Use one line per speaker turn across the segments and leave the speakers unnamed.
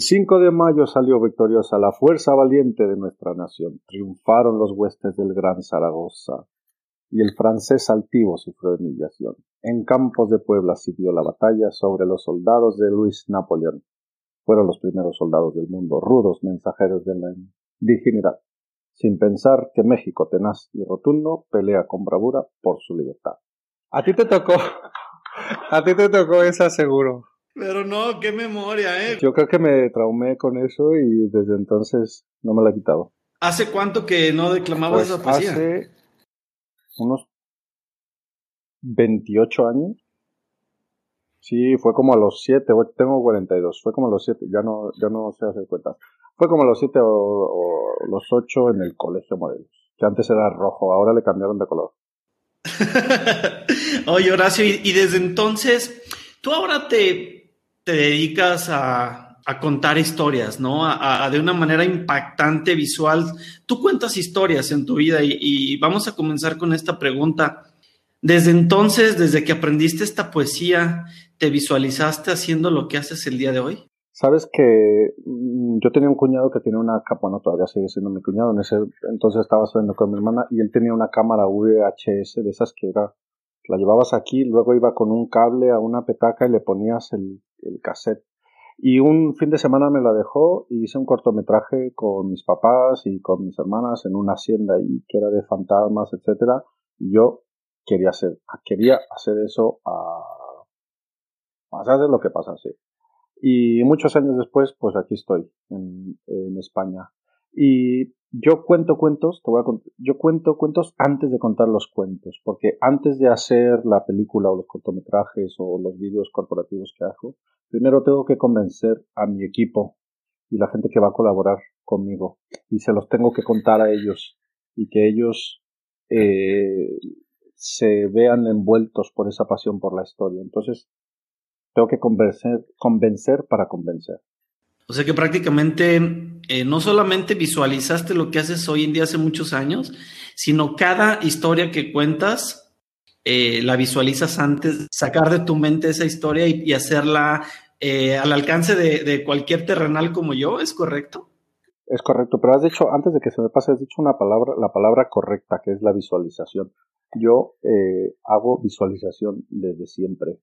El 5 de mayo salió victoriosa la fuerza valiente de nuestra nación. Triunfaron los huestes del gran Zaragoza y el francés altivo sufrió humillación. En campos de Puebla siguió la batalla sobre los soldados de Luis Napoleón. Fueron los primeros soldados del mundo, rudos mensajeros de la dignidad, sin pensar que México tenaz y rotundo pelea con bravura por su libertad. A ti te tocó, a ti te tocó esa seguro.
Pero no, qué memoria, ¿eh?
Yo creo que me traumé con eso y desde entonces no me la he quitado.
¿Hace cuánto que no declamabas
Pues
esa poesía?
hace unos 28 años. Sí, fue como a los 7, tengo 42, fue como a los 7, ya no, ya no sé hacer cuentas. Fue como a los 7 o, o los 8 en el colegio modelos, que antes era rojo, ahora le cambiaron de color.
Oye, Horacio, y, y desde entonces, tú ahora te, te dedicas a, contar historias, ¿no? A, de una manera impactante, visual. Tú cuentas historias en tu vida y, vamos a comenzar con esta pregunta. Desde entonces, desde que aprendiste esta poesía, ¿te visualizaste haciendo lo que haces el día de hoy?
Sabes que mm, yo tenía un cuñado que tenía una cámara, bueno, todavía sigue siendo mi cuñado, en ese entonces estaba saliendo con mi hermana y él tenía una cámara VHS de esas que era, la llevabas aquí, luego iba con un cable a una petaca y le ponías el, el cassette. Y un fin de semana me la dejó y hice un cortometraje con mis papás y con mis hermanas en una hacienda y que era de fantasmas, etcétera. Y yo quería hacer, quería hacer eso a, hacer lo que pasa, sí. Y muchos años después, pues aquí estoy, en, en España. Y yo cuento cuentos, te voy a cont- yo cuento cuentos antes de contar los cuentos, porque antes de hacer la película o los cortometrajes o los vídeos corporativos que hago, primero tengo que convencer a mi equipo y la gente que va a colaborar conmigo y se los tengo que contar a ellos y que ellos eh, se vean envueltos por esa pasión por la historia. Entonces, tengo que convencer, convencer para convencer.
O sea que prácticamente eh, no solamente visualizaste lo que haces hoy en día hace muchos años, sino cada historia que cuentas eh, la visualizas antes, sacar de tu mente esa historia y, hacerla eh, al alcance de, de cualquier terrenal como yo, ¿es correcto?
Es correcto, pero has dicho, antes de que se me pase, has dicho una palabra, la palabra correcta, que es la visualización. Yo hago visualización desde siempre.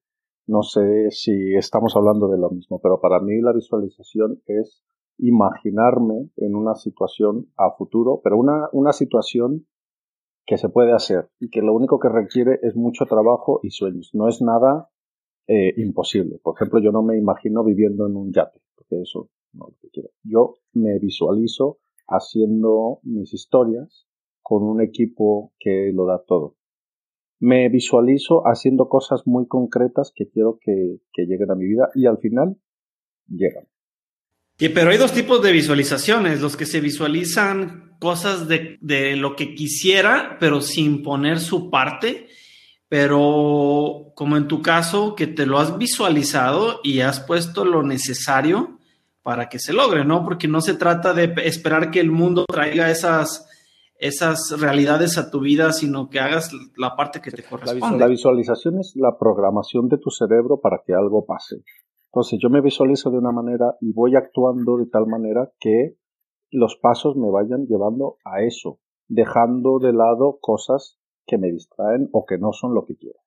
No sé si estamos hablando de lo mismo, pero para mí la visualización es imaginarme en una situación a futuro, pero una, una situación que se puede hacer y que lo único que requiere es mucho trabajo y sueños. No es nada eh, imposible. Por ejemplo, yo no me imagino viviendo en un yate, porque eso no es lo que quiero. Yo me visualizo haciendo mis historias con un equipo que lo da todo. Me visualizo haciendo cosas muy concretas que quiero que, que lleguen a mi vida y al final llegan.
Y, pero hay dos tipos de visualizaciones, los que se visualizan cosas de, de lo que quisiera, pero sin poner su parte, pero como en tu caso, que te lo has visualizado y has puesto lo necesario para que se logre, ¿no? Porque no se trata de esperar que el mundo traiga esas, esas realidades a tu vida, sino que hagas la parte que te corresponde.
la visualización es la programación de tu cerebro para que algo pase. Entonces yo me visualizo de una manera y voy actuando de tal manera que los pasos me vayan llevando a eso, dejando de lado cosas que me distraen o que no son lo que quiero.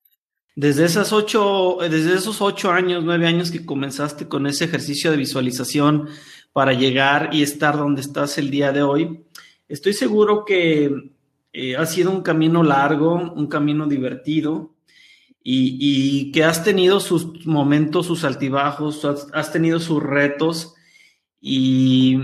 Desde, esas ocho, desde esos ocho años, nueve años que comenzaste con ese ejercicio de visualización para llegar y estar donde estás el día de hoy, estoy seguro que eh, ha sido un camino largo, un camino divertido y, que has tenido sus momentos, sus altibajos, has, tenido sus retos y,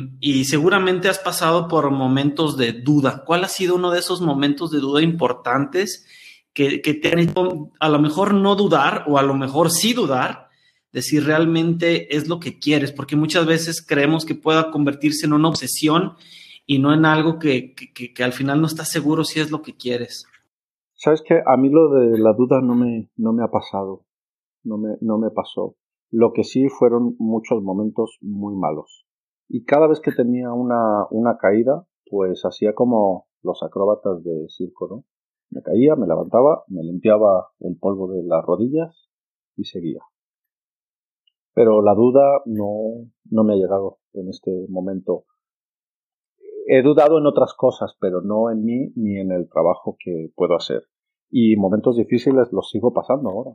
seguramente has pasado por momentos de duda. ¿Cuál ha sido uno de esos momentos de duda importantes que, que te han hecho a lo mejor no dudar o a lo mejor sí dudar de si realmente es lo que quieres? Porque muchas veces creemos que pueda convertirse en una obsesión y no en algo que, que, al final no estás seguro si es lo que quieres.
Sabes que a mí lo de la duda no me, no me ha pasado, no me, no me pasó. Lo que sí fueron muchos momentos muy malos. Y cada vez que tenía una, una caída, pues hacía como los acróbatas de circo, ¿no? Me caía, me levantaba, me limpiaba el polvo de las rodillas y seguía. Pero la duda no, no me ha llegado en este momento he dudado en otras cosas, pero no en mí ni en el trabajo que puedo hacer. Y momentos difíciles los sigo pasando ahora.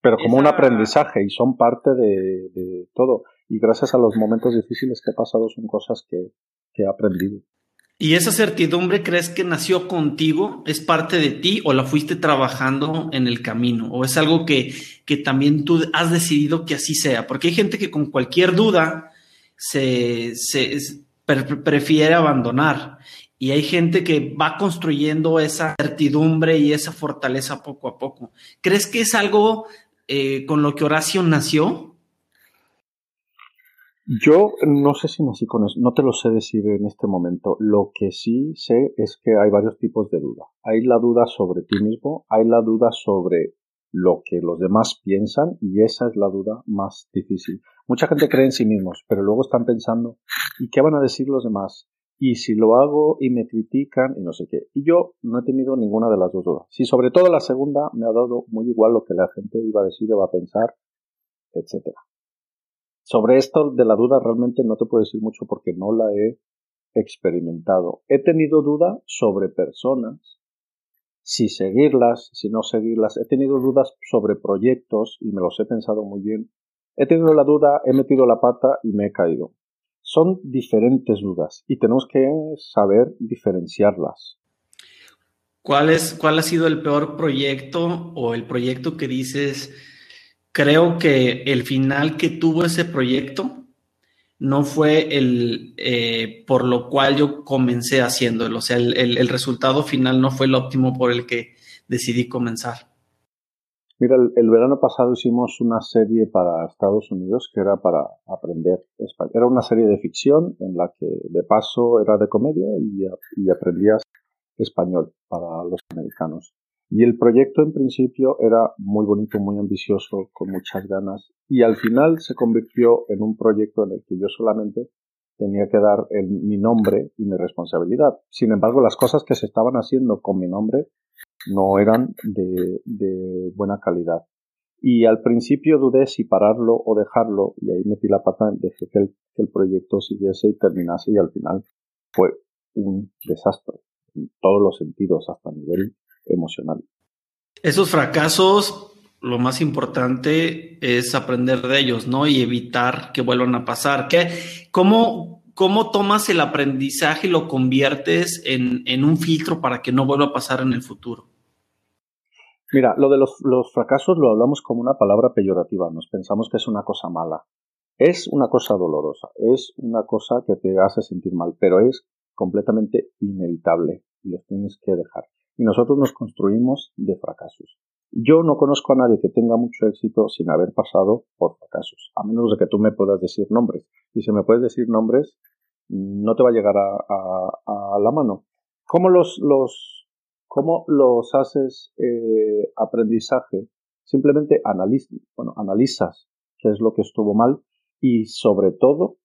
Pero como un aprendizaje y son parte de, todo. Y gracias a los momentos difíciles que he pasado son cosas que, que he aprendido.
¿Y esa certidumbre crees que nació contigo? ¿Es parte de ti o la fuiste trabajando en el camino? ¿O es algo que, que también tú has decidido que así sea? Porque hay gente que con cualquier duda se, prefiere abandonar. Y hay gente que va construyendo esa certidumbre y esa fortaleza poco a poco. ¿Crees que es algo eh, con lo que Horacio nació?
Yo no sé si nací con eso, no te lo sé decir en este momento. Lo que sí sé es que hay varios tipos de duda. Hay la duda sobre ti mismo, hay la duda sobre lo que los demás piensan y esa es la duda más difícil. Mucha gente cree en sí mismos, pero luego están pensando, ¿y qué van a decir los demás? Y si lo hago y me critican y no sé qué. Y yo no he tenido ninguna de las dos dudas. Si sobre todo la segunda me ha dado muy igual lo que la gente iba a decir, iba a pensar, etc. Sobre esto de la duda realmente no te puedo decir mucho porque no la he experimentado. He tenido duda sobre personas si seguirlas, si no seguirlas. He tenido dudas sobre proyectos y me los he pensado muy bien. He tenido la duda, he metido la pata y me he caído. Son diferentes dudas y tenemos que saber diferenciarlas.
¿Cuál, es, ¿Cuál ha sido el peor proyecto o el proyecto que dices, creo que el final que tuvo ese proyecto no fue el eh, por lo cual yo comencé haciéndolo. O sea, el, resultado final no fue el óptimo por el que decidí comenzar.
Mira, el, verano pasado hicimos una serie para Estados Unidos que era para aprender español. Era una serie de ficción en la que de paso era de comedia y, y aprendías español para los americanos. Y el proyecto en principio era muy bonito, muy ambicioso, con muchas ganas. Y al final se convirtió en un proyecto en el que yo solamente tenía que dar mi nombre y mi responsabilidad. Sin embargo, las cosas que se estaban haciendo con mi nombre no eran de, buena calidad. Y al principio dudé si pararlo o dejarlo, y ahí metí la pata, dejé que el, proyecto siguiese y terminase, y al final fue un desastre en todos los sentidos, hasta a nivel emocional.
Esos fracasos, lo más importante es aprender de ellos, ¿no? Y evitar que vuelvan a pasar. ¿Qué, cómo, ¿Cómo tomas el aprendizaje y lo conviertes en, en, un filtro para que no vuelva a pasar en el futuro?
Mira, lo de los, los fracasos lo hablamos como una palabra peyorativa, nos pensamos que es una cosa mala. Es una cosa dolorosa, es una cosa que te hace sentir mal, pero es completamente inevitable y los tienes que dejar y nosotros nos construimos de fracasos. Yo no conozco a nadie que tenga mucho éxito sin haber pasado por fracasos, a menos de que tú me puedas decir nombres. Y si me puedes decir nombres, no te va a llegar a, la mano. ¿Cómo los, los, cómo los haces eh, aprendizaje? Simplemente bueno, analizas qué es lo que estuvo mal y sobre todo,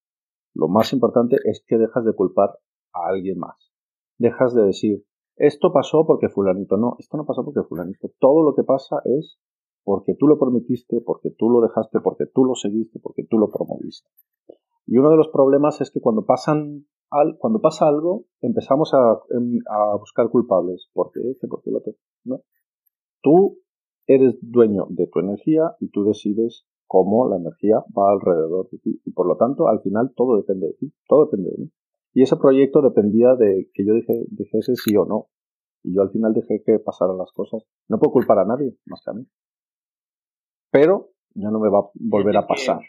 lo más importante es que dejas de culpar a alguien más. Dejas de decir, esto pasó porque fulanito. No, esto no pasó porque fulanito. Todo lo que pasa es porque tú lo permitiste, porque tú lo dejaste, porque tú lo seguiste, porque tú lo promoviste. Y uno de los problemas es que cuando pasan al, cuando pasa algo, empezamos a, em, a buscar culpables. ¿Por qué este? ¿Por qué el otro? ¿No? Tú eres dueño de tu energía y tú decides cómo la energía va alrededor de ti. Y por lo tanto, al final todo depende de ti, todo depende de mí. Y ese proyecto dependía de que yo dije, dijese sí o no. Y yo al final dejé que pasaran las cosas. No puedo culpar a nadie más que a mí. Pero ya no me va a volver a pasar.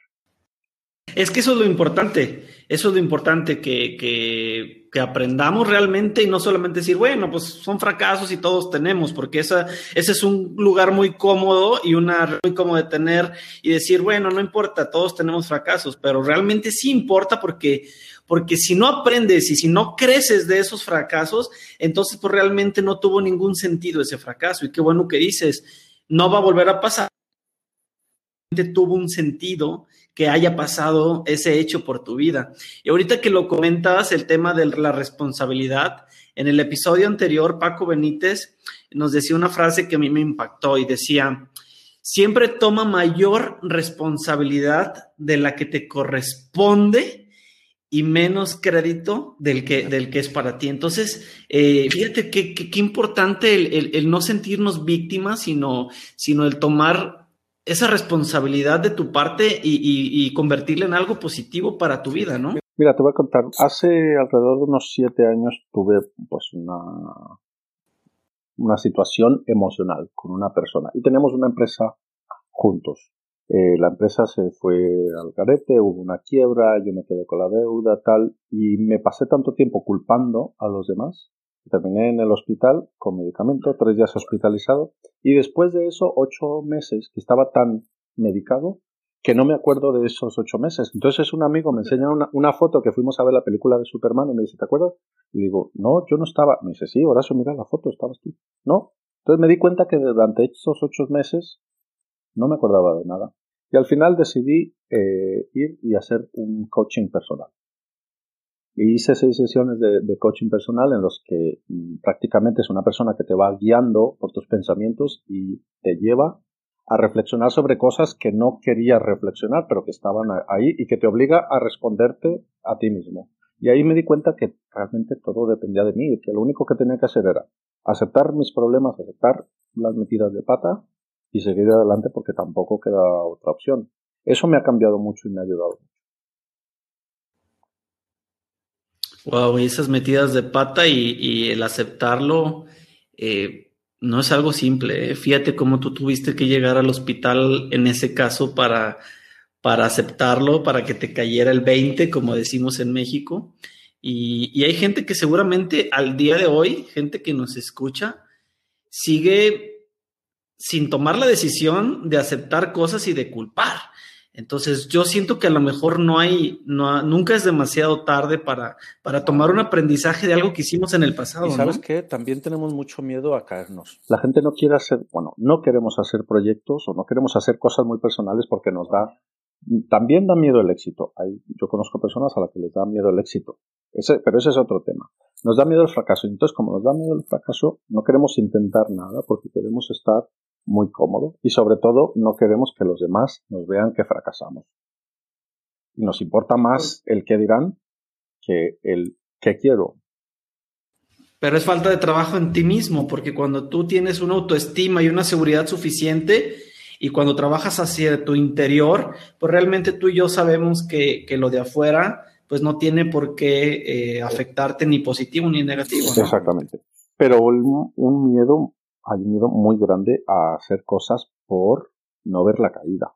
Es que eso es lo importante, eso es lo importante, que, que, que, aprendamos realmente y no solamente decir, bueno, pues son fracasos y todos tenemos, porque esa, ese es un lugar muy cómodo y una muy cómodo de tener y decir, bueno, no importa, todos tenemos fracasos, pero realmente sí importa porque, porque si no aprendes y si no creces de esos fracasos, entonces pues realmente no tuvo ningún sentido ese fracaso. Y qué bueno que dices, no va a volver a pasar. Tuvo un sentido que haya pasado ese hecho por tu vida. Y ahorita que lo comentabas, el tema de la responsabilidad, en el episodio anterior, Paco Benítez nos decía una frase que a mí me impactó y decía, siempre toma mayor responsabilidad de la que te corresponde y menos crédito del que, del que es para ti. Entonces, eh, fíjate qué importante el, no sentirnos víctimas, sino, sino el tomar esa responsabilidad de tu parte y, convertirla en algo positivo para tu vida, ¿no?
Mira, te voy a contar. Hace alrededor de unos siete años tuve pues una, una situación emocional con una persona y tenemos una empresa juntos. Eh, la empresa se fue al garete, hubo una quiebra, yo me quedé con la deuda, tal, y me pasé tanto tiempo culpando a los demás Terminé en el hospital con medicamento, tres días hospitalizado y después de eso ocho meses que estaba tan medicado que no me acuerdo de esos ocho meses. Entonces un amigo me enseña una, foto que fuimos a ver la película de Superman y me dice, ¿te acuerdas? Y digo, no, yo no estaba. Me dice, sí, Horacio, mira la foto, estabas tú. No. Entonces me di cuenta que durante esos ocho meses no me acordaba de nada. Y al final decidí eh, ir y hacer un coaching personal. Hice seis sesiones de, coaching personal en los que mm, prácticamente es una persona que te va guiando por tus pensamientos y te lleva a reflexionar sobre cosas que no querías reflexionar, pero que estaban ahí y que te obliga a responderte a ti mismo. Y ahí me di cuenta que realmente todo dependía de mí que lo único que tenía que hacer era aceptar mis problemas, aceptar las metidas de pata y seguir adelante porque tampoco queda otra opción. Eso me ha cambiado mucho y me ha ayudado.
Wow, esas metidas de pata y, el aceptarlo eh, no es algo simple. ¿eh? Fíjate cómo tú tuviste que llegar al hospital en ese caso para, para aceptarlo, para que te cayera el 20, como decimos en México. Y hay gente que seguramente al día de hoy, gente que nos escucha, sigue sin tomar la decisión de aceptar cosas y de culpar. Entonces, yo siento que a lo mejor no hay, no, nunca es demasiado tarde para, para tomar un aprendizaje de algo que hicimos en el pasado.
Y sabes qué? También tenemos mucho miedo a caernos. La gente no quiere hacer, bueno, no queremos hacer proyectos o no queremos hacer cosas muy personales porque nos da, también da miedo el éxito. Hay, yo conozco personas a las que les da miedo el éxito. Ese, pero ese es otro tema. Nos da miedo el fracaso. Entonces, como nos da miedo el fracaso, no queremos intentar nada porque queremos estar muy cómodo y sobre todo no queremos que los demás nos vean que fracasamos. Y nos importa más el que dirán que el que quiero.
Pero es falta de trabajo en ti mismo, porque cuando tú tienes una autoestima y una seguridad suficiente y cuando trabajas hacia tu interior, pues realmente tú y yo sabemos que, lo de afuera pues no tiene por qué eh, afectarte ni positivo ni negativo.
Exactamente. Pero un miedo hay un miedo muy grande a hacer cosas por no ver la caída.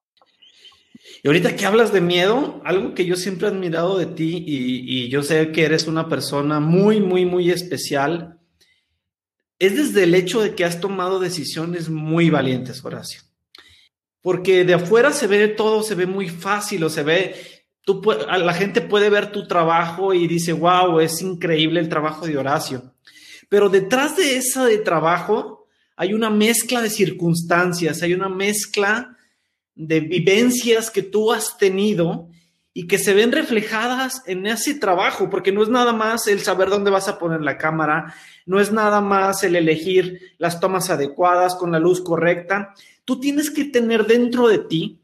Y ahorita que hablas de miedo, algo que yo siempre he admirado de ti y, yo sé que eres una persona muy, muy, muy especial, es desde el hecho de que has tomado decisiones muy valientes, Horacio. Porque de afuera se ve todo, se ve muy fácil o se ve, tú, la gente puede ver tu trabajo y dice, wow, es increíble el trabajo de Horacio. Pero detrás de ese trabajo hay una mezcla de circunstancias, hay una mezcla de vivencias que tú has tenido y que se ven reflejadas en ese trabajo, porque no es nada más el saber dónde vas a poner la cámara, no es nada más el elegir las tomas adecuadas con la luz correcta. Tú tienes que tener dentro de ti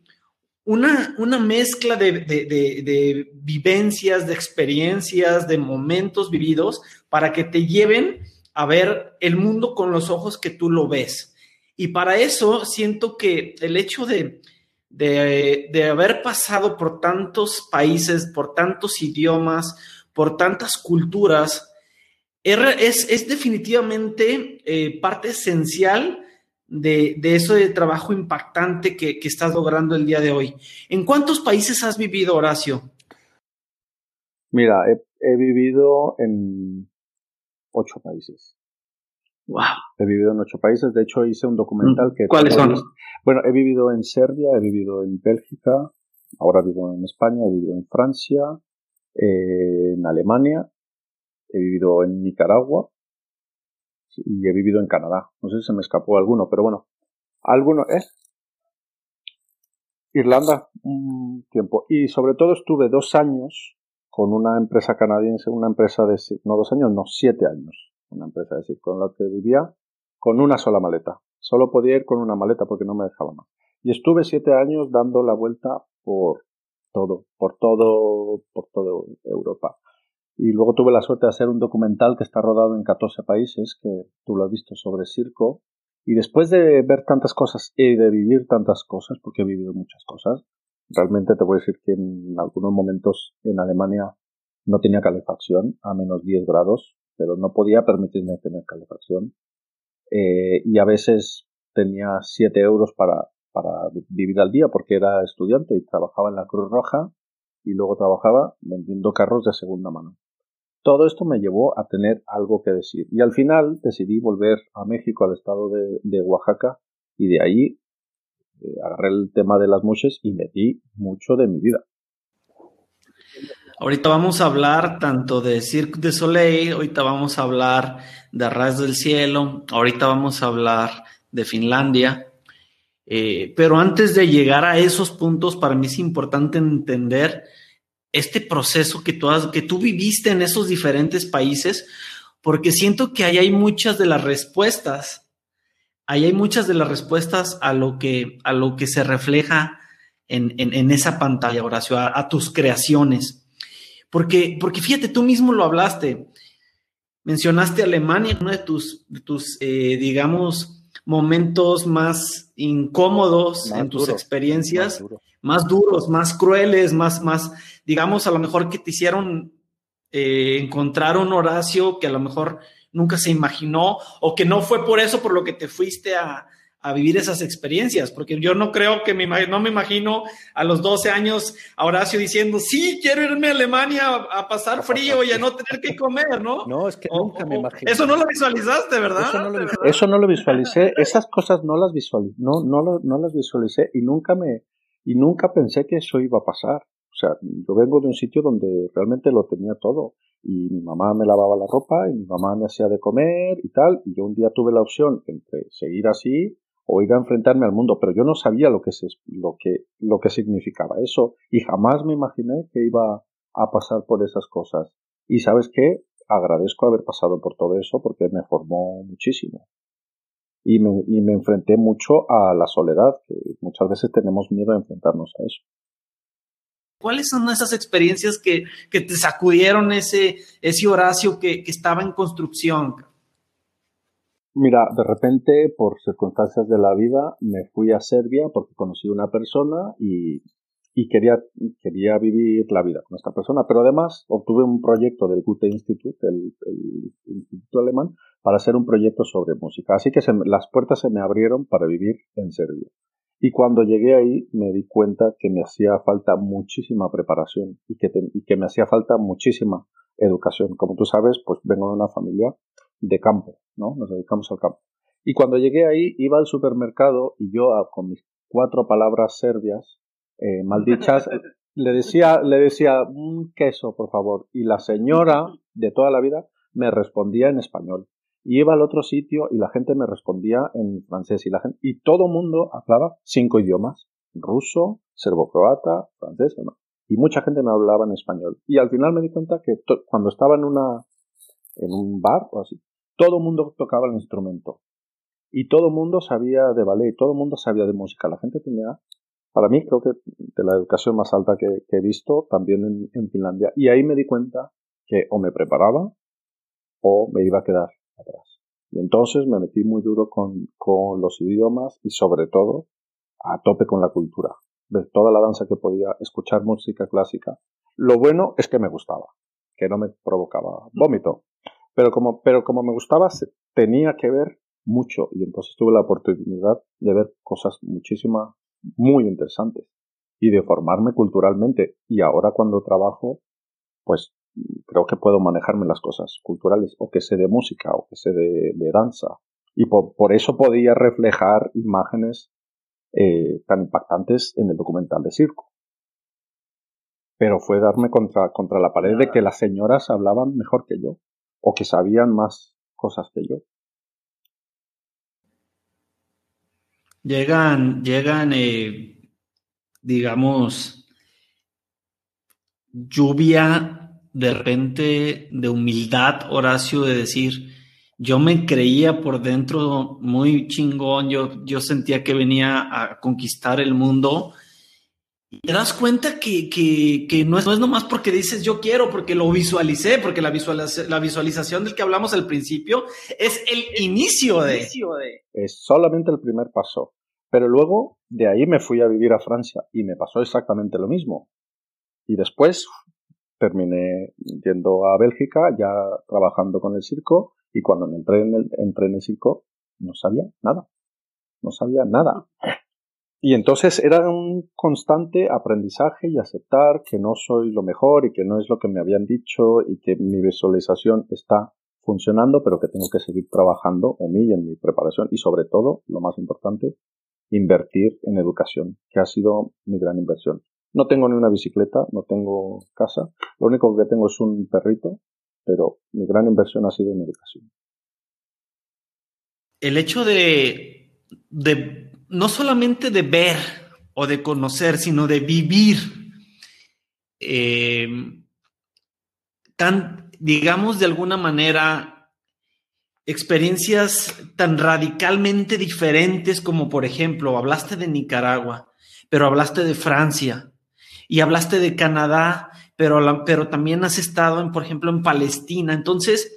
una, una mezcla de, de vivencias, de experiencias, de momentos vividos para que te lleven a ver el mundo con los ojos que tú lo ves. Y para eso siento que el hecho de, de, haber pasado por tantos países, por tantos idiomas, por tantas culturas, es, es definitivamente eh, parte esencial de, de ese trabajo impactante que, que, estás logrando el día de hoy. ¿En cuántos países has vivido, Horacio?
Mira, he vivido en ocho países.
Wow.
He vivido en ocho países. De hecho, hice un documental mm. que.
¿Cuáles son?
Bueno, he vivido en Serbia, he vivido en Bélgica, ahora vivo en España, he vivido en Francia, eh, en Alemania, he vivido en Nicaragua y he vivido en Canadá. No sé si se me escapó alguno, pero bueno, alguno, ¿eh? Irlanda, un tiempo. Y sobre todo estuve dos años con una empresa canadiense, una empresa de, no dos años, no, siete años, una empresa de con la que vivía con una sola maleta. Solo podía ir con una maleta porque no me dejaba más. Y estuve siete años dando la vuelta por todo, por todo, por toda Europa. Y luego tuve la suerte de hacer un documental que está rodado en 14 países, que tú lo has visto sobre circo. Y después de ver tantas cosas y de vivir tantas cosas, porque he vivido muchas cosas, Realmente te voy a decir que en algunos momentos en Alemania no tenía calefacción a menos 10 grados, pero no podía permitirme tener calefacción. Eh, y a veces tenía 7 euros para, para vivir al día porque era estudiante y trabajaba en la Cruz Roja y luego trabajaba vendiendo carros de segunda mano. Todo esto me llevó a tener algo que decir y al final decidí volver a México, al estado de, de Oaxaca y de ahí eh, agarré el tema de las mushes y metí mucho de mi vida.
Ahorita vamos a hablar tanto de Cirque du Soleil, ahorita vamos a hablar de Arras del Cielo, ahorita vamos a hablar de Finlandia. Eh, pero antes de llegar a esos puntos, para mí es importante entender este proceso que tú, que tú viviste en esos diferentes países, porque siento que ahí hay muchas de las respuestas ahí hay muchas de las respuestas a lo que, a lo que se refleja en, en, esa pantalla, Horacio, a, tus creaciones. Porque, porque fíjate, tú mismo lo hablaste. Mencionaste Alemania, uno de tus, tus eh, digamos, momentos más incómodos en tus experiencias, más, duros, más crueles, más, más, digamos, a lo mejor que te hicieron eh, encontrar un Horacio que a lo mejor nunca se imaginó o que no fue por eso por lo que te fuiste a, vivir esas experiencias, porque yo no creo que me, no me imagino a los 12 años a Horacio diciendo, sí, quiero irme a Alemania a, pasar frío y a no tener que comer, ¿no?
No, es que nunca me imaginé.
Eso no lo visualizaste, ¿verdad?
Eso no lo, visualicé, esas cosas no las visualicé, no, no, no las visualicé y nunca me, y nunca pensé que eso iba a pasar. O sea, yo vengo de un sitio donde realmente lo tenía todo y mi mamá me lavaba la ropa y mi mamá me hacía de comer y tal, y yo un día tuve la opción entre seguir así o ir a enfrentarme al mundo, pero yo no sabía lo que, lo que, lo que significaba eso y jamás me imaginé que iba a pasar por esas cosas. Y sabes qué, agradezco haber pasado por todo eso porque me formó muchísimo. Y me, y me enfrenté mucho a la soledad, que muchas veces tenemos miedo a enfrentarnos a eso.
¿Cuáles son esas experiencias que, te sacudieron ese, ese Horacio que, estaba en construcción?
Mira, de repente, por circunstancias de la vida, me fui a Serbia porque conocí una persona y, quería, quería vivir la vida con esta persona. Pero además obtuve un proyecto del Goethe Institute, el, Instituto Alemán, para hacer un proyecto sobre música. Así que las puertas se me abrieron para vivir en Serbia. Y cuando llegué ahí me di cuenta que me hacía falta muchísima preparación y que, que me hacía falta muchísima educación. Como tú sabes, pues vengo de una familia de campo, ¿no? Nos dedicamos al campo. Y cuando llegué ahí, iba al supermercado y yo, ah, con mis cuatro palabras serbias, eh, maldichas, le decía, le decía, un queso, por favor. Y la señora de toda la vida me respondía en español. Y iba al otro sitio y la gente me respondía en francés y la gente, y todo mundo hablaba cinco idiomas, ruso, serbo-croata, francés, y mucha gente me hablaba en español. Y al final me di cuenta que cuando estaba en una en un bar o así, todo mundo tocaba el instrumento. Y todo mundo sabía de ballet, todo mundo sabía de música. La gente tenía, para mí creo que de la educación más alta que, he visto también en, en Finlandia. Y ahí me di cuenta que o me preparaba o me iba a quedar atrás. Y entonces me metí muy duro con, con los idiomas y sobre todo a tope con la cultura. De toda la danza que podía escuchar música clásica. Lo bueno es que me gustaba, que no me provocaba vómito. Pero como, pero como me gustaba, tenía que ver mucho y entonces tuve la oportunidad de ver cosas muchísimas, muy interesantes y de formarme culturalmente. Y ahora cuando trabajo, pues creo que puedo manejarme las cosas culturales, o que sé de música, o que sé de, danza. Y por, eso podía reflejar imágenes eh, tan impactantes en el documental de circo. Pero fue darme contra, contra la pared de que las señoras hablaban mejor que yo, o que sabían más cosas que yo.
Llegan, llegan, eh, digamos, lluvia de repente de humildad, Horacio, de decir, yo me creía por dentro muy chingón, yo, yo sentía que venía a conquistar el mundo. Y te das cuenta que, que, no, es, no es nomás porque dices yo quiero, porque lo visualicé, porque la, la visualización del que hablamos al principio es el inicio de...
Es solamente el primer paso. Pero luego de ahí me fui a vivir a Francia y me pasó exactamente lo mismo. Y después terminé yendo a Bélgica, ya trabajando con el circo, y cuando me entré en el, entré en el circo, no sabía nada. No sabía nada. Y entonces era un constante aprendizaje y aceptar que no soy lo mejor y que no es lo que me habían dicho y que mi visualización está funcionando, pero que tengo que seguir trabajando en mí y en mi preparación y sobre todo, lo más importante, invertir en educación, que ha sido mi gran inversión. No tengo ni una bicicleta, no tengo casa. Lo único que tengo es un perrito, pero mi gran inversión ha sido en educación.
El hecho de, no solamente de ver o de conocer, sino de vivir eh, tan, digamos de alguna manera, experiencias tan radicalmente diferentes como, por ejemplo, hablaste de Nicaragua, pero hablaste de Francia, y hablaste de Canadá, pero, pero también has estado, en, por ejemplo, en Palestina. Entonces,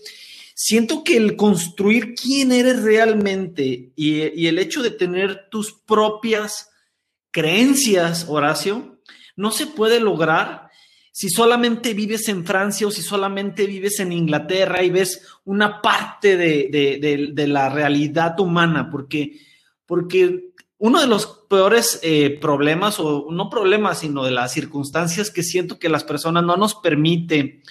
siento que el construir quién eres realmente y, el hecho de tener tus propias creencias, Horacio, no se puede lograr si solamente vives en Francia o si solamente vives en Inglaterra y ves una parte de, de, de la realidad humana, porque, porque uno de los peores eh, problemas, o no problemas, sino de las circunstancias que siento que las personas no nos permiten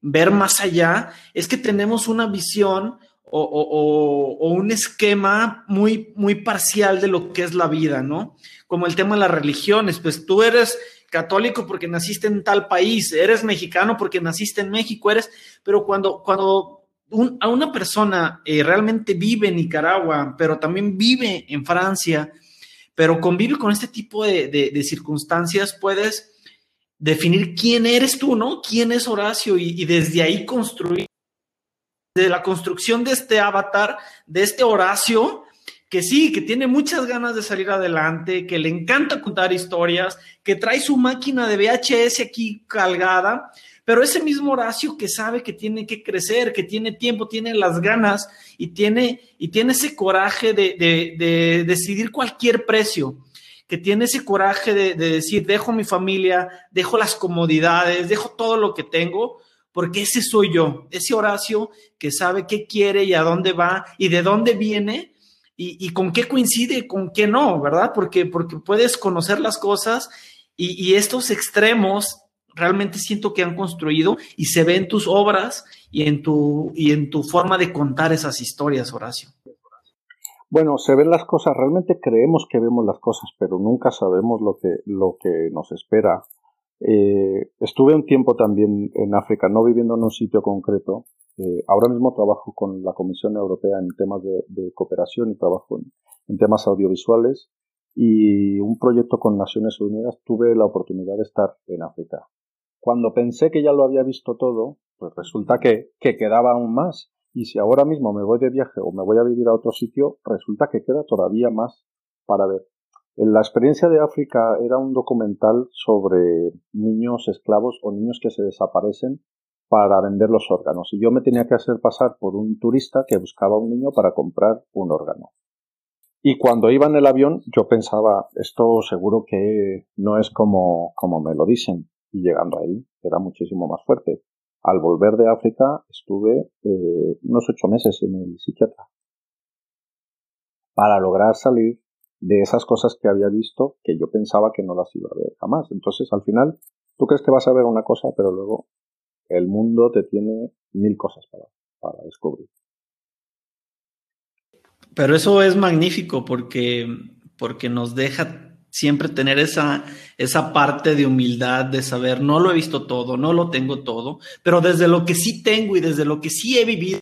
ver más allá, es que tenemos una visión o, un esquema muy, muy parcial de lo que es la vida, ¿no? Como el tema de las religiones, pues tú eres católico porque naciste en tal país, eres mexicano porque naciste en México, eres, pero cuando, cuando a una persona eh, realmente vive en Nicaragua, pero también vive en Francia, pero convive con este tipo de, circunstancias, puedes definir quién eres tú, ¿no? ¿Quién es Horacio? Y, desde ahí construir, de la construcción de este avatar, de este Horacio, que sí, que tiene muchas ganas de salir adelante, que le encanta contar historias, que trae su máquina de VHS aquí cargada, pero ese mismo Horacio que sabe que tiene que crecer, que tiene tiempo, tiene las ganas y tiene, y tiene ese coraje de, decidir cualquier precio, que tiene ese coraje de, decir, dejo mi familia, dejo las comodidades, dejo todo lo que tengo, porque ese soy yo, ese Horacio que sabe qué quiere y a dónde va y de dónde viene y, con qué coincide con qué no, ¿verdad? Porque, porque puedes conocer las cosas y estos extremos realmente siento que han construido y se ve en tus obras y en tu, y en tu forma de contar esas historias, Horacio.
Bueno, se ven las cosas, realmente creemos que vemos las cosas, pero nunca sabemos lo que, lo que nos espera. Eh, estuve un tiempo también en África, no viviendo en un sitio concreto. Eh, ahora mismo trabajo con la Comisión Europea en temas de, cooperación y trabajo en temas audiovisuales y un proyecto con Naciones Unidas tuve la oportunidad de estar en África. Cuando pensé que ya lo había visto todo, pues resulta que, que quedaba aún más. Y si ahora mismo me voy de viaje o me voy a vivir a otro sitio, resulta que queda todavía más para ver. En la experiencia de África era un documental sobre niños esclavos o niños que se desaparecen para vender los órganos. Y yo me tenía que hacer pasar por un turista que buscaba un niño para comprar un órgano. Y cuando iba en el avión, yo pensaba, esto seguro que no es como me lo dicen. Y llegando ahí, era muchísimo más fuerte. Al volver de África, estuve eh, unos ocho meses en el psiquiatra. Para lograr salir de esas cosas que había visto que yo pensaba que no las iba a ver jamás. Entonces, al final, tú crees que vas a ver una cosa, pero luego el mundo te tiene mil cosas para, para descubrir.
Pero eso es magnífico porque, porque nos deja siempre tener esa, esa parte de humildad, de saber, no lo he visto todo, no lo tengo todo, pero desde lo que sí tengo y desde lo que sí he vivido,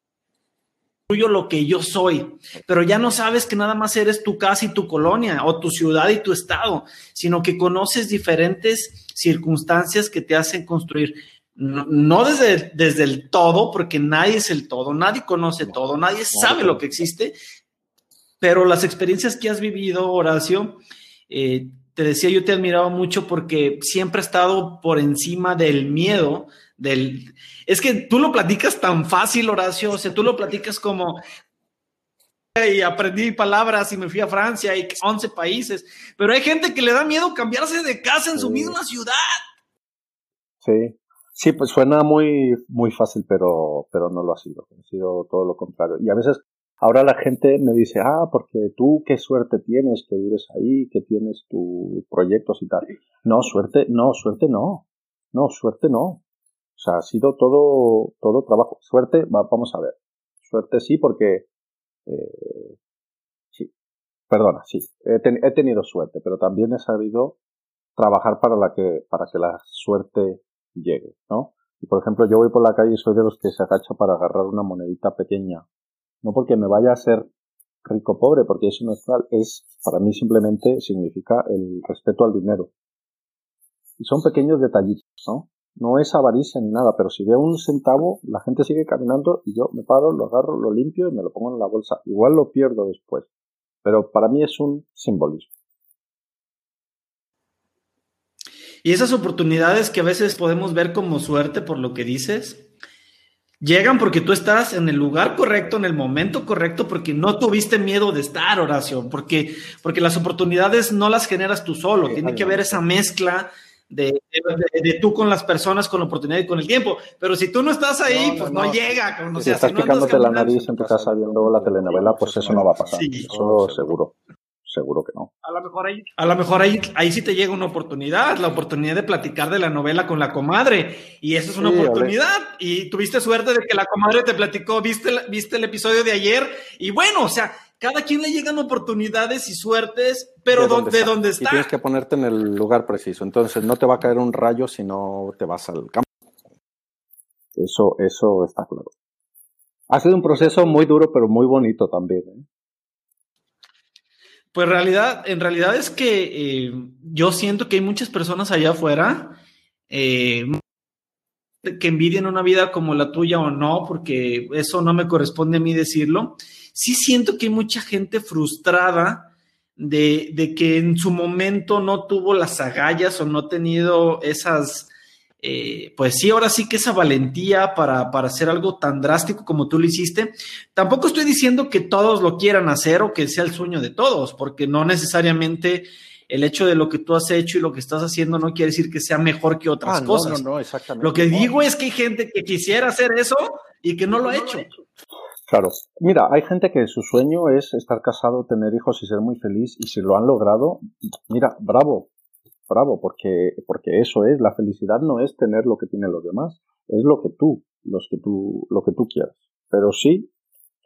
lo que yo soy, pero ya no sabes que nada más eres tu casa y tu colonia o tu ciudad y tu estado, sino que conoces diferentes circunstancias que te hacen construir. No, desde, desde el todo, porque nadie es el todo, nadie conoce todo, nadie sabe lo que existe, pero las experiencias que has vivido, Horacio, eh, te decía, yo te admiraba mucho porque siempre ha estado por encima del miedo, del... Es que tú lo platicas tan fácil, Horacio, o sea, tú lo platicas como... Y aprendí palabras y me fui a Francia y 11 países, pero hay gente que le da miedo cambiarse de casa en su misma ciudad.
Sí, sí, pues suena muy, muy fácil, pero, pero no lo ha sido, ha sido todo lo contrario. Y a veces Ahora la gente me dice, ah, porque tú qué suerte tienes que vives ahí, que tienes tus proyectos y tal. No, suerte, no, suerte no. No, suerte no. O sea, ha sido todo, todo trabajo. Suerte, vamos a ver. Suerte sí, porque, eh, sí, perdona, sí, he, he, tenido suerte, pero también he sabido trabajar para la que, para que la suerte llegue, ¿no? Y por ejemplo, yo voy por la calle y soy de los que se agacha para agarrar una monedita pequeña no porque me vaya a ser rico pobre, porque eso no es es, para mí simplemente significa el respeto al dinero. Y son pequeños detallitos, ¿no? No es avaricia ni nada, pero si veo un centavo, la gente sigue caminando y yo me paro, lo agarro, lo limpio y me lo pongo en la bolsa. Igual lo pierdo después, pero para mí es un simbolismo.
Y esas oportunidades que a veces podemos ver como suerte por lo que dices, Llegan porque tú estás en el lugar correcto, en el momento correcto, porque no tuviste miedo de estar, oración, porque, porque las oportunidades no las generas tú solo, tiene que haber esa mezcla de, de, tú con las personas, con la oportunidad y con el tiempo. Pero si tú no estás ahí, pues no, llega.
si estás picándote la nariz viendo la telenovela, pues eso no va a pasar. eso seguro seguro que no.
A lo mejor ahí, a lo mejor ahí, ahí sí te llega una oportunidad, la oportunidad de platicar de la novela con la comadre. Y esa es una oportunidad. Y tuviste suerte de que la comadre te platicó, viste, viste el episodio de ayer. Y bueno, o sea, cada quien le llegan oportunidades y suertes, pero de dónde, está. está. Y
tienes que ponerte en el lugar preciso. Entonces no te va a caer un rayo si no te vas al campo. Eso, eso está claro. Ha sido un proceso muy duro, pero muy bonito también. ¿eh?
Pues realidad, en realidad es que eh, yo siento que hay muchas personas allá afuera eh, que envidian una vida como la tuya o no, porque eso no me corresponde a mí decirlo. Sí siento que hay mucha gente frustrada de, de que en su momento no tuvo las agallas o no ha tenido esas eh, pues sí, ahora sí que esa valentía para, para, hacer algo tan drástico como tú lo hiciste. Tampoco estoy diciendo que todos lo quieran hacer o que sea el sueño de todos, porque no necesariamente el hecho de lo que tú has hecho y lo que estás haciendo no quiere decir que sea mejor que otras ah, cosas. No, no, exactamente. Lo que digo es que hay gente que quisiera hacer eso y que no lo ha hecho.
Claro. Mira, hay gente que su sueño es estar casado, tener hijos y ser muy feliz, y si lo han logrado, mira, bravo, bravo, porque, porque eso es, la felicidad no es tener lo que tienen los demás, es lo que tú, los que tú, lo que tú quieras. Pero sí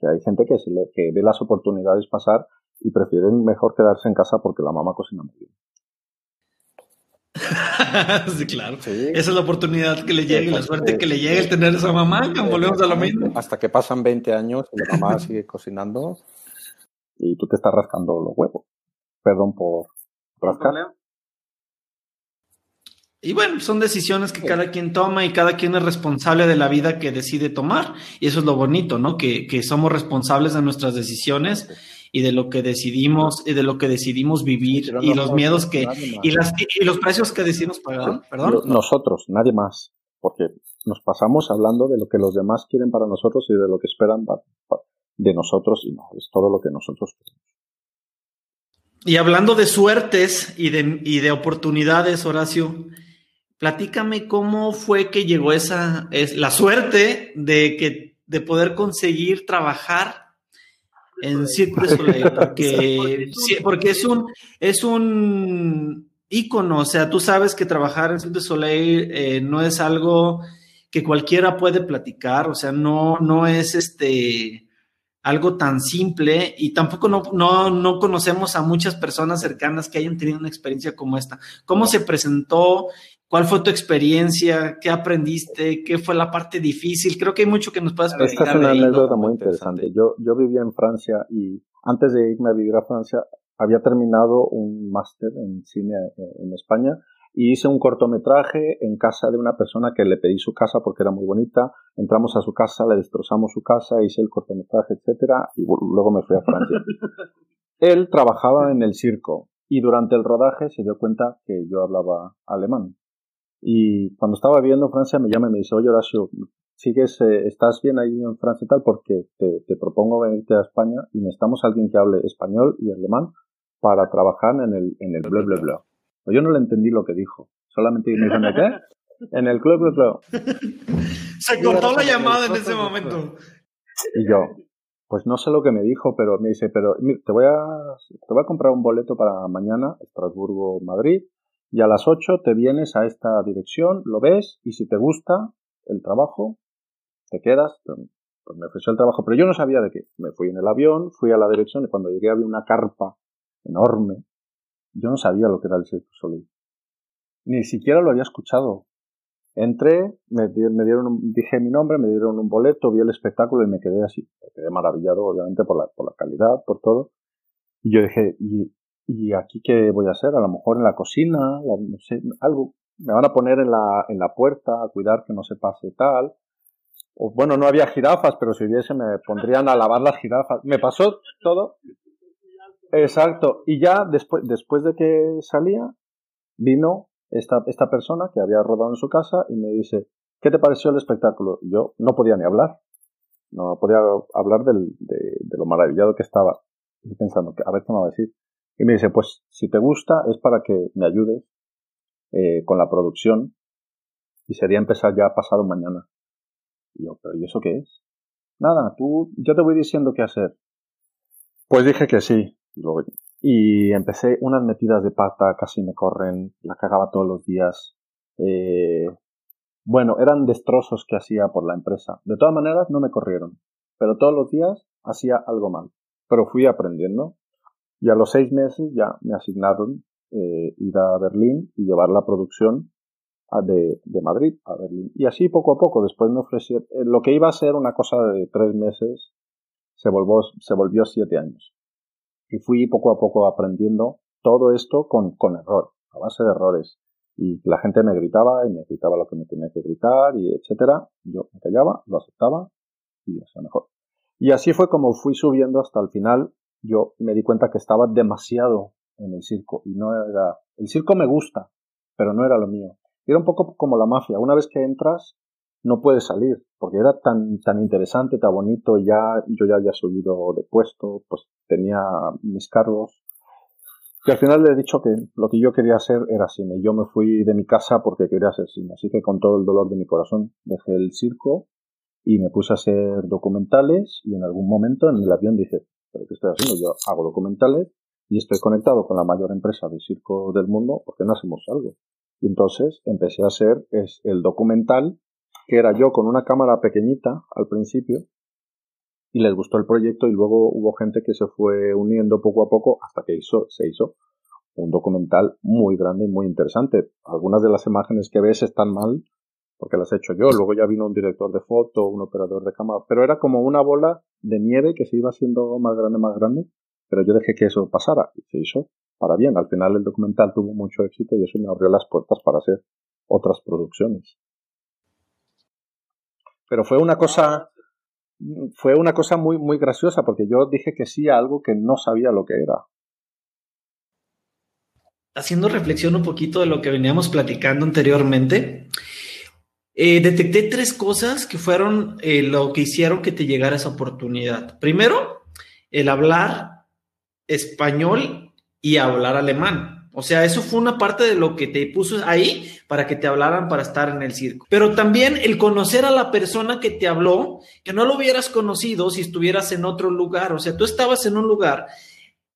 que hay gente que, se le, que ve las oportunidades pasar y prefieren mejor quedarse en casa porque la mamá cocina muy bien.
sí, claro. Esa es la oportunidad que le llegue y la suerte que le llegue el tener esa mamá, que volvemos a lo mismo.
Hasta que pasan 20 años y la mamá sigue cocinando y tú te estás rascando los huevos. Perdón por rascar.
Y bueno, son decisiones que cada quien toma y cada quien es responsable de la vida que decide tomar. Y eso es lo bonito, ¿no? Que, que somos responsables de nuestras decisiones y de lo que decidimos y de lo que decidimos vivir y los miedos que y, las, y los precios que decidimos pagar. Perdón.
Nosotros, nadie más. Porque nos pasamos hablando de lo que los demás quieren para nosotros y de lo que esperan de nosotros y no, es todo lo que nosotros queremos.
Y hablando de suertes y de, y de oportunidades, Horacio, platícame cómo fue que llegó esa, es, la suerte de que, de poder conseguir trabajar en Cirque du Soleil, porque, porque es un, es un ícono, o sea, tú sabes que trabajar en Cirque du Soleil eh, no es algo que cualquiera puede platicar, o sea, no, no es este algo tan simple y tampoco no, no, no conocemos a muchas personas cercanas que hayan tenido una experiencia como esta. ¿Cómo se presentó? ¿Cuál fue tu experiencia? ¿Qué aprendiste? ¿Qué fue la parte difícil? Creo que hay mucho que nos puedas
platicar. Esta es una anécdota muy interesante. Yo, yo vivía en Francia y antes de irme a vivir a Francia había terminado un máster en cine eh, en España y hice un cortometraje en casa de una persona que le pedí su casa porque era muy bonita. Entramos a su casa, le destrozamos su casa, hice el cortometraje, etcétera, y luego me fui a Francia. Él trabajaba en el circo y durante el rodaje se dio cuenta que yo hablaba alemán. Y cuando estaba viviendo en Francia me llama y me dice, oye Horacio, sigues, eh, estás bien ahí en Francia y tal, porque te, te, propongo venirte a España y necesitamos a alguien que hable español y alemán para trabajar en el, en el bla bla bla. Yo no le entendí lo que dijo. Solamente me dijo, qué? En el club, club, club.
Se cortó la llamada en ese momento.
Y yo, pues no sé lo que me dijo, pero me dice, pero te voy a, te voy a comprar un boleto para mañana, Estrasburgo, Madrid, y a las 8 te vienes a esta dirección, lo ves, y si te gusta el trabajo, te quedas. Pues me ofreció el trabajo, pero yo no sabía de qué. Me fui en el avión, fui a la dirección, y cuando llegué había una carpa enorme yo no sabía lo que era el Cirque Soleil. Ni siquiera lo había escuchado. Entré, me, dieron, dije mi nombre, me dieron un boleto, vi el espectáculo y me quedé así. Me quedé maravillado, obviamente, por la, por la calidad, por todo. Y yo dije, ¿y, ¿y aquí qué voy a hacer? A lo mejor en la cocina, no sé, algo. Me van a poner en la, en la puerta a cuidar que no se pase tal. O, bueno, no había jirafas, pero si hubiese me pondrían a lavar las jirafas. Me pasó todo Exacto. Y ya después, después de que salía, vino esta, esta persona que había rodado en su casa y me dice, ¿qué te pareció el espectáculo? Yo no podía ni hablar. No podía hablar de, de, lo maravillado que estaba. Y pensando, a ver qué me va a decir. Y me dice, pues si te gusta es para que me ayudes eh, con la producción y sería empezar ya pasado mañana. Y yo, pero ¿y eso qué es? Nada, tú, yo te voy diciendo qué hacer. Pues dije que sí. Y empecé unas metidas de pata, casi me corren, la cagaba todos los días. Eh, bueno, eran destrozos que hacía por la empresa. De todas maneras, no me corrieron, pero todos los días hacía algo mal. Pero fui aprendiendo y a los seis meses ya me asignaron eh, ir a Berlín y llevar la producción de, de, Madrid a Berlín. Y así poco a poco, después me ofrecieron, eh, lo que iba a ser una cosa de tres meses, se volvió, se volvió siete años y fui poco a poco aprendiendo todo esto con, con error, a base de errores. Y la gente me gritaba y me gritaba lo que me tenía que gritar y etcétera. Yo me callaba, lo aceptaba y hacía mejor. Y así fue como fui subiendo hasta el final. Yo me di cuenta que estaba demasiado en el circo y no era, el circo me gusta, pero no era lo mío. Era un poco como la mafia. Una vez que entras, no puedes salir, porque era tan, tan interesante, tan bonito, ya, yo ya había subido de puesto, pues tenía mis cargos, que al final le he dicho que lo que yo quería hacer era cine. Yo me fui de mi casa porque quería hacer cine, así que con todo el dolor de mi corazón dejé el circo y me puse a hacer documentales y en algún momento en el avión dije, ¿pero qué estoy haciendo? Yo hago documentales y estoy conectado con la mayor empresa de circo del mundo, ¿por qué no hacemos algo? Y entonces empecé a hacer es el documental que era yo con una cámara pequeñita al principio, y les gustó el proyecto y luego hubo gente que se fue uniendo poco a poco hasta que hizo, se hizo un documental muy grande y muy interesante. Algunas de las imágenes que ves están mal porque las he hecho yo. Luego ya vino un director de foto, un operador de cámara, pero era como una bola de nieve que se iba haciendo más grande, más grande, pero yo dejé que eso pasara y se hizo para bien. Al final el documental tuvo mucho éxito y eso me abrió las puertas para hacer otras producciones. Pero fue una cosa, fue una cosa muy, muy graciosa porque yo dije que sí a algo que no sabía lo que era.
Haciendo reflexión un poquito de lo que veníamos platicando anteriormente, eh, detecté tres cosas que fueron eh, lo que hicieron que te llegara esa oportunidad. Primero, el hablar español y hablar alemán. O sea, eso fue una parte de lo que te puso ahí para que te hablaran para estar en el circo. Pero también el conocer a la persona que te habló, que no lo hubieras conocido si estuvieras en otro lugar. O sea, tú estabas en un lugar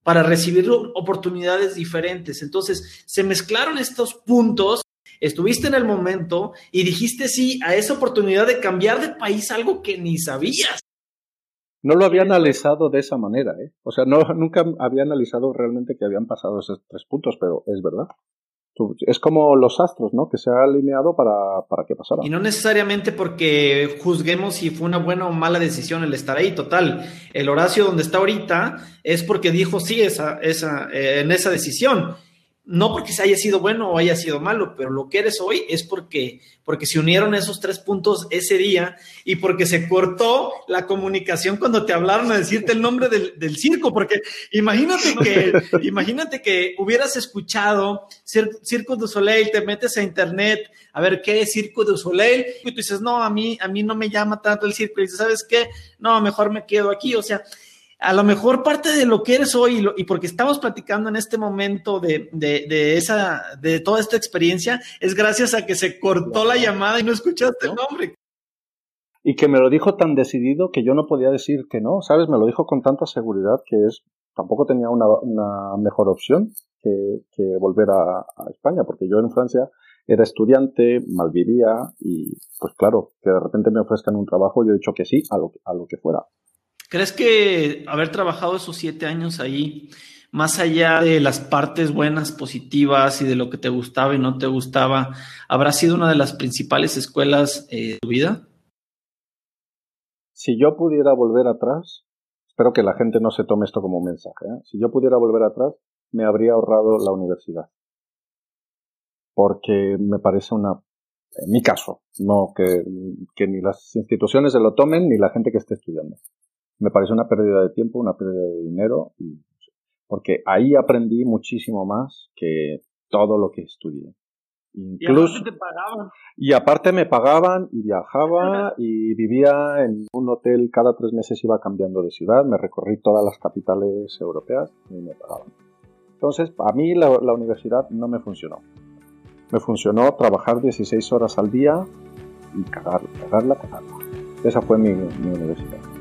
para recibir oportunidades diferentes. Entonces, se mezclaron estos puntos estuviste en el momento y dijiste sí a esa oportunidad de cambiar de país, algo que ni sabías.
No lo había analizado de esa manera, ¿eh? O sea, no, nunca había analizado realmente que habían pasado esos tres puntos, pero es verdad. Es como los astros, ¿no? Que se ha alineado para, para que pasara.
Y no necesariamente porque juzguemos si fue una buena o mala decisión el estar ahí. Total, el Horacio donde está ahorita es porque dijo sí esa, esa, eh, en esa decisión no porque se haya sido bueno o haya sido malo, pero lo que eres hoy es porque, porque se unieron esos tres puntos ese día y porque se cortó la comunicación cuando te hablaron a decirte el nombre del, del circo, porque imagínate que, imagínate que hubieras escuchado Circo du Soleil, te metes a internet a ver qué es Circo du Soleil y tú dices, no, a mí, a mí no me llama tanto el circo y dices, ¿sabes qué? No, mejor me quedo aquí, o sea, a lo mejor parte de lo que eres hoy y, porque estamos platicando en este momento de, esa, de toda esta experiencia, es gracias a que se cortó la llamada y no escuchaste el nombre.
Y que me lo dijo tan decidido que yo no podía decir que no, ¿sabes? Me lo dijo con tanta seguridad que es, tampoco tenía una, mejor opción que, volver a, España, porque yo en Francia era estudiante, malvivía y pues claro, que de repente me ofrezcan un trabajo, yo he dicho que sí a lo, a lo que fuera.
¿Crees que haber trabajado esos siete años ahí, más allá de las partes buenas, positivas y de lo que te gustaba y no te gustaba, habrá sido una de las principales escuelas eh, de tu vida?
Si yo pudiera volver atrás, espero que la gente no se tome esto como un mensaje, ¿eh? si yo pudiera volver atrás, me habría ahorrado la universidad. Porque me parece una, en mi caso, no que, que ni las instituciones se lo tomen ni la gente que esté estudiando me parece una pérdida de tiempo, una pérdida de dinero, porque ahí aprendí muchísimo más que todo lo que estudié.
Incluso, y aparte te pagaban.
Y aparte me pagaban y viajaba y vivía en un hotel cada tres meses iba cambiando de ciudad, me recorrí todas las capitales europeas y me pagaban. Entonces, a mí la, universidad no me funcionó. Me funcionó trabajar 16 horas al día y cagarla, cagarla, cagarla. Esa fue mi universidad.